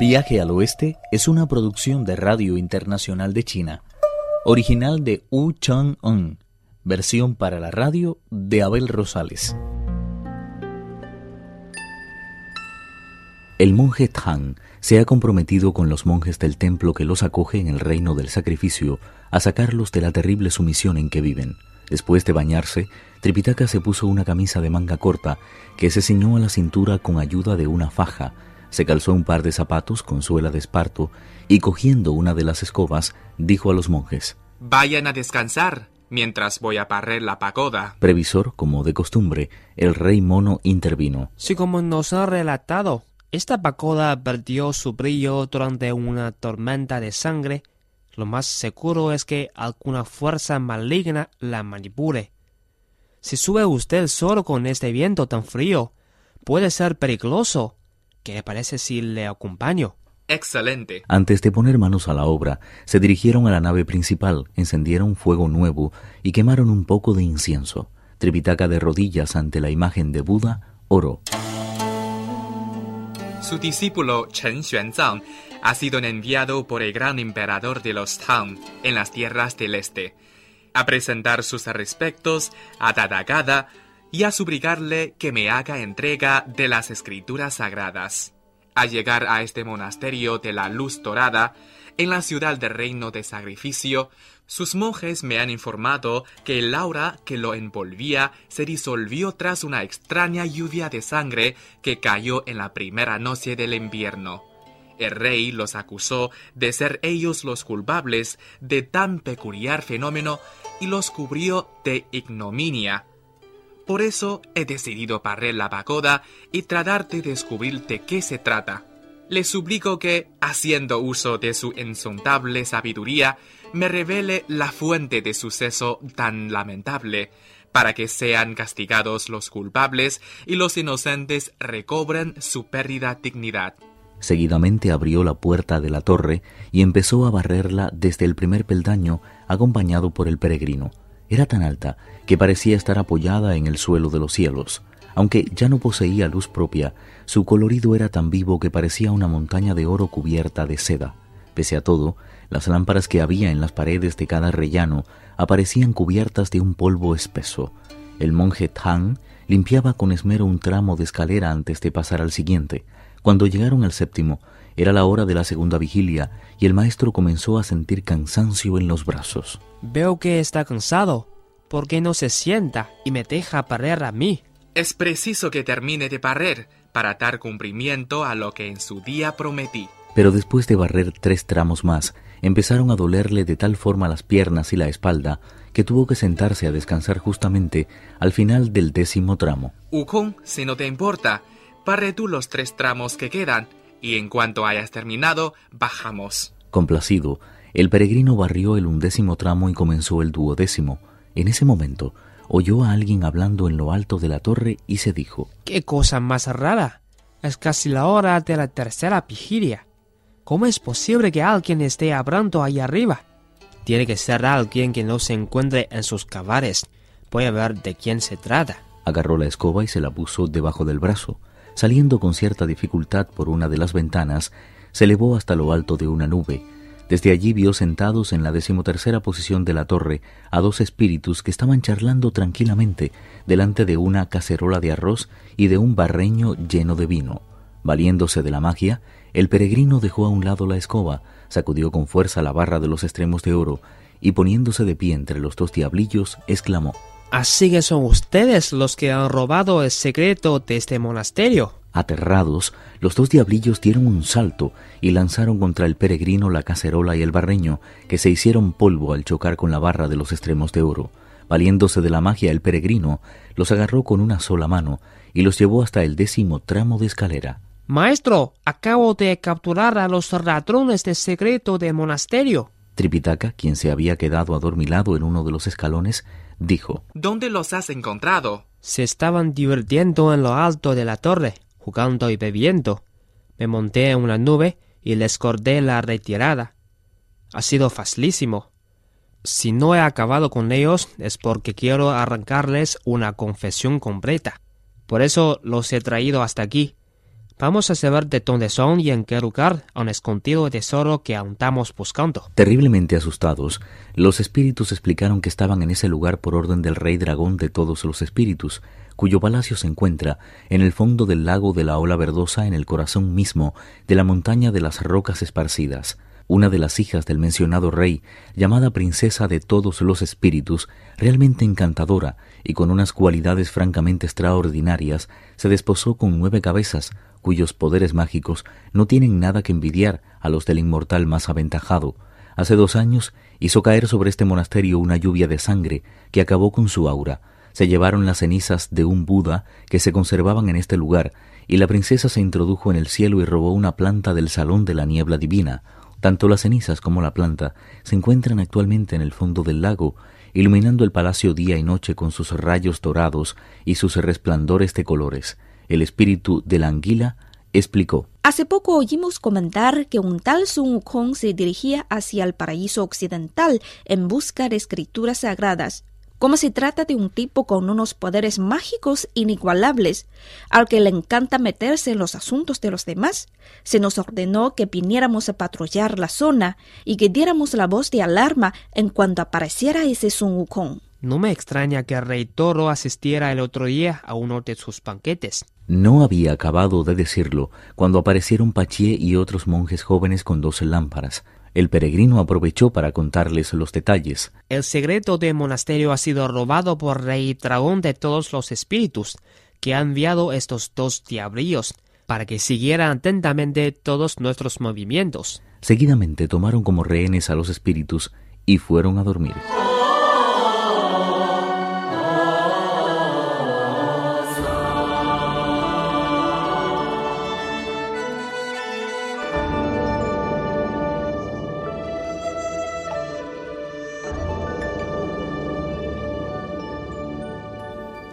Viaje al Oeste es una producción de Radio Internacional de China, original de Wu Chang-un, versión para la radio de Abel Rosales. El monje Tang se ha comprometido con los monjes del templo que los acoge en el reino del sacrificio a sacarlos de la terrible sumisión en que viven. Después de bañarse, Tripitaka se puso una camisa de manga corta que se ciñó a la cintura con ayuda de una faja, se calzó un par de zapatos con suela de esparto y cogiendo una de las escobas, dijo a los monjes Vayan a descansar mientras voy a barrer la pagoda. Previsor, como de costumbre, el rey mono intervino. Si como nos ha relatado, esta pagoda perdió su brillo durante una tormenta de sangre, lo más seguro es que alguna fuerza maligna la manipule. Si sube usted solo con este viento tan frío, puede ser peligroso. ¿Qué le parece si le acompaño? Excelente. Antes de poner manos a la obra, se dirigieron a la nave principal, encendieron fuego nuevo y quemaron un poco de incienso. Tripitaka de rodillas ante la imagen de Buda oró. Su discípulo Chen Xuanzang ha sido enviado por el gran emperador de los Tang en las tierras del este a presentar sus respectos a Tadagada y a suplicarle que me haga entrega de las escrituras sagradas. Al llegar a este monasterio de la Luz Dorada, en la ciudad del reino de sacrificio, sus monjes me han informado que el aura que lo envolvía se disolvió tras una extraña lluvia de sangre que cayó en la primera noche del invierno. El rey los acusó de ser ellos los culpables de tan peculiar fenómeno y los cubrió de ignominia. Por eso he decidido barrer la pagoda y tratar de descubrir de qué se trata. Le suplico que, haciendo uso de su insondable sabiduría, me revele la fuente de suceso tan lamentable, para que sean castigados los culpables y los inocentes recobren su perdida dignidad. Seguidamente abrió la puerta de la torre y empezó a barrerla desde el primer peldaño acompañado por el peregrino. Era tan alta que parecía estar apoyada en el suelo de los cielos. Aunque ya no poseía luz propia, su colorido era tan vivo que parecía una montaña de oro cubierta de seda. Pese a todo, las lámparas que había en las paredes de cada rellano aparecían cubiertas de un polvo espeso. El monje Tang limpiaba con esmero un tramo de escalera antes de pasar al siguiente. Cuando llegaron al séptimo, era la hora de la segunda vigilia y el maestro comenzó a sentir cansancio en los brazos. Veo que está cansado. ¿Por qué no se sienta y me deja barrer a mí? Es preciso que termine de barrer para dar cumplimiento a lo que en su día prometí. Pero después de barrer tres tramos más, empezaron a dolerle de tal forma las piernas y la espalda que tuvo que sentarse a descansar justamente al final del décimo tramo. Ukon, si no te importa, barre tú los tres tramos que quedan y en cuanto hayas terminado, bajamos. Complacido, el peregrino barrió el undécimo tramo y comenzó el duodécimo. En ese momento, oyó a alguien hablando en lo alto de la torre y se dijo ¡Qué cosa más rara! Es casi la hora de la tercera vigilia. ¿Cómo es posible que alguien esté hablando ahí arriba? Tiene que ser alguien que no se encuentre en sus cabales. Voy a ver de quién se trata. Agarró la escoba y se la puso debajo del brazo. Saliendo con cierta dificultad por una de las ventanas, se elevó hasta lo alto de una nube. Desde allí vio sentados en la decimotercera posición de la torre a dos espíritus que estaban charlando tranquilamente delante de una cacerola de arroz y de un barreño lleno de vino. Valiéndose de la magia, el peregrino dejó a un lado la escoba, sacudió con fuerza la barra de los extremos de oro y poniéndose de pie entre los dos diablillos, exclamó Así que son ustedes los que han robado el secreto de este monasterio. Aterrados, los dos diablillos dieron un salto y lanzaron contra el peregrino la cacerola y el barreño, que se hicieron polvo al chocar con la barra de los extremos de oro. Valiéndose de la magia el peregrino, los agarró con una sola mano y los llevó hasta el décimo tramo de escalera. Maestro, acabo de capturar a los ladrones del secreto del monasterio. Tripitaka, quien se había quedado adormilado en uno de los escalones, dijo ¿Dónde los has encontrado? Se estaban divirtiendo en lo alto de la torre, y bebiendo. Me monté en una nube y les corté la retirada. Ha sido facilísimo. Si no he acabado con ellos es porque quiero arrancarles una confesión completa. Por eso los he traído hasta aquí, Vamos a saber de dónde son y en qué lugar han escondido el tesoro que aún estamos buscando. Terriblemente asustados, los espíritus explicaron que estaban en ese lugar por orden del rey dragón de todos los espíritus, cuyo palacio se encuentra en el fondo del lago de la ola verdosa en el corazón mismo de la montaña de las rocas esparcidas. Una de las hijas del mencionado rey, llamada princesa de todos los espíritus, realmente encantadora y con unas cualidades francamente extraordinarias, se desposó con nueve cabezas, cuyos poderes mágicos no tienen nada que envidiar a los del inmortal más aventajado. Hace dos años hizo caer sobre este monasterio una lluvia de sangre que acabó con su aura. Se llevaron las cenizas de un Buda que se conservaban en este lugar, y la princesa se introdujo en el cielo y robó una planta del salón de la niebla divina, tanto las cenizas como la planta se encuentran actualmente en el fondo del lago, iluminando el palacio día y noche con sus rayos dorados y sus resplandores de colores. El espíritu de la anguila explicó. Hace poco oímos comentar que un tal Sun Wukong se dirigía hacia el paraíso occidental en busca de escrituras sagradas como se trata de un tipo con unos poderes mágicos inigualables, al que le encanta meterse en los asuntos de los demás, se nos ordenó que viniéramos a patrullar la zona y que diéramos la voz de alarma en cuanto apareciera ese Sun Wukong. No me extraña que el rey Toro asistiera el otro día a uno de sus banquetes. No había acabado de decirlo cuando aparecieron Pachié y otros monjes jóvenes con dos lámparas. El peregrino aprovechó para contarles los detalles. El secreto del monasterio ha sido robado por Rey Dragón de todos los espíritus, que ha enviado estos dos diabrillos para que siguieran atentamente todos nuestros movimientos. Seguidamente tomaron como rehenes a los espíritus y fueron a dormir.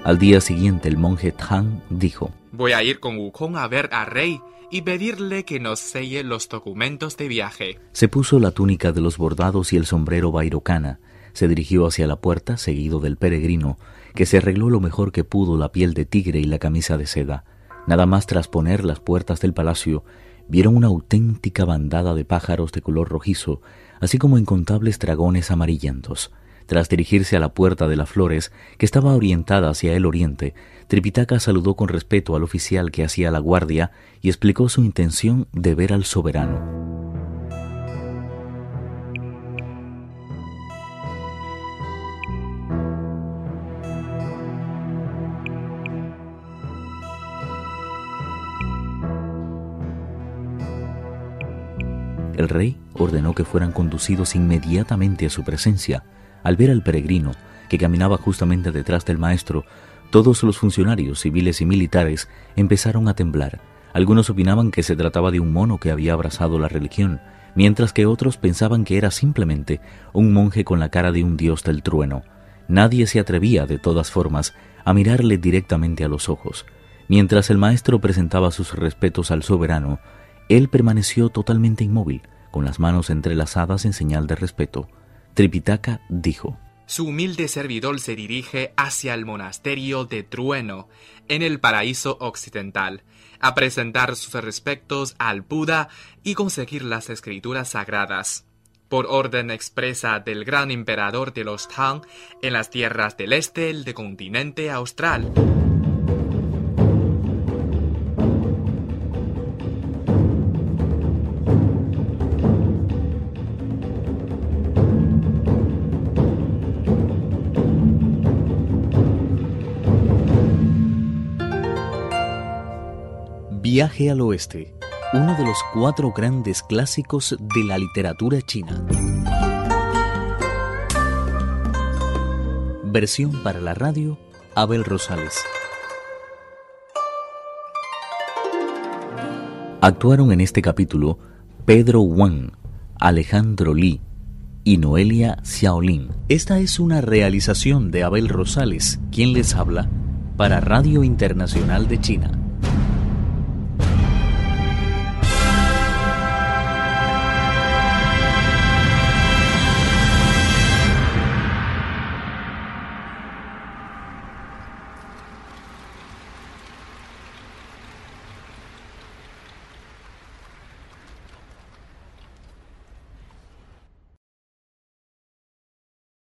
Al día siguiente el monje Tang dijo, Voy a ir con Wukong a ver al rey y pedirle que nos selle los documentos de viaje. Se puso la túnica de los bordados y el sombrero bairocana, se dirigió hacia la puerta seguido del peregrino, que se arregló lo mejor que pudo la piel de tigre y la camisa de seda. Nada más tras poner las puertas del palacio, vieron una auténtica bandada de pájaros de color rojizo, así como incontables dragones amarillentos. Tras dirigirse a la puerta de las flores, que estaba orientada hacia el oriente, Tripitaka saludó con respeto al oficial que hacía la guardia y explicó su intención de ver al soberano. El rey ordenó que fueran conducidos inmediatamente a su presencia, al ver al peregrino, que caminaba justamente detrás del maestro, todos los funcionarios civiles y militares empezaron a temblar. Algunos opinaban que se trataba de un mono que había abrazado la religión, mientras que otros pensaban que era simplemente un monje con la cara de un dios del trueno. Nadie se atrevía, de todas formas, a mirarle directamente a los ojos. Mientras el maestro presentaba sus respetos al soberano, él permaneció totalmente inmóvil, con las manos entrelazadas en señal de respeto. Tripitaka dijo, Su humilde servidor se dirige hacia el monasterio de Trueno, en el paraíso occidental, a presentar sus respectos al Buda y conseguir las escrituras sagradas. Por orden expresa del gran emperador de los Tang en las tierras del este del continente austral. Viaje al Oeste, uno de los cuatro grandes clásicos de la literatura china. Versión para la radio, Abel Rosales. Actuaron en este capítulo Pedro Wang, Alejandro Li y Noelia Xiaolin. Esta es una realización de Abel Rosales, quien les habla, para Radio Internacional de China.